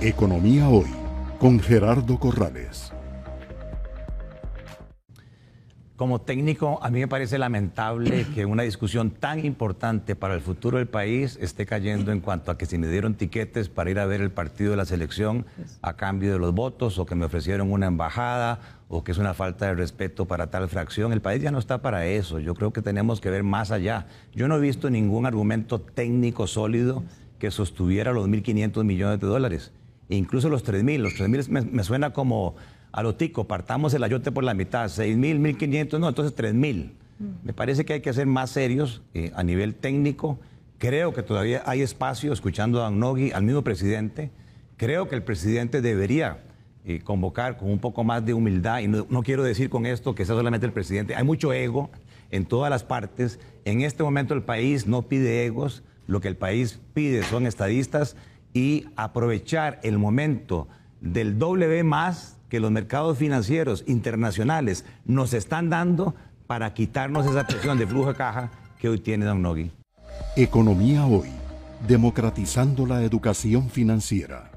Economía Hoy con Gerardo Corrales. Como técnico, a mí me parece lamentable que una discusión tan importante para el futuro del país esté cayendo en cuanto a que si me dieron tiquetes para ir a ver el partido de la selección a cambio de los votos o que me ofrecieron una embajada o que es una falta de respeto para tal fracción. El país ya no está para eso. Yo creo que tenemos que ver más allá. Yo no he visto ningún argumento técnico sólido que sostuviera los 1.500 millones de dólares, incluso los 3.000. Los 3.000 me, me suena como a lo tico, partamos el ayote por la mitad, 6.000, 1.500, no, entonces 3.000. Me parece que hay que ser más serios eh, a nivel técnico. Creo que todavía hay espacio, escuchando a Nogui, al mismo presidente. Creo que el presidente debería eh, convocar con un poco más de humildad, y no, no quiero decir con esto que sea solamente el presidente, hay mucho ego en todas las partes. En este momento el país no pide egos, lo que el país pide son estadistas y aprovechar el momento del W más que los mercados financieros internacionales nos están dando para quitarnos esa presión de flujo de caja que hoy tiene Don Nogui. Economía Hoy, democratizando la educación financiera.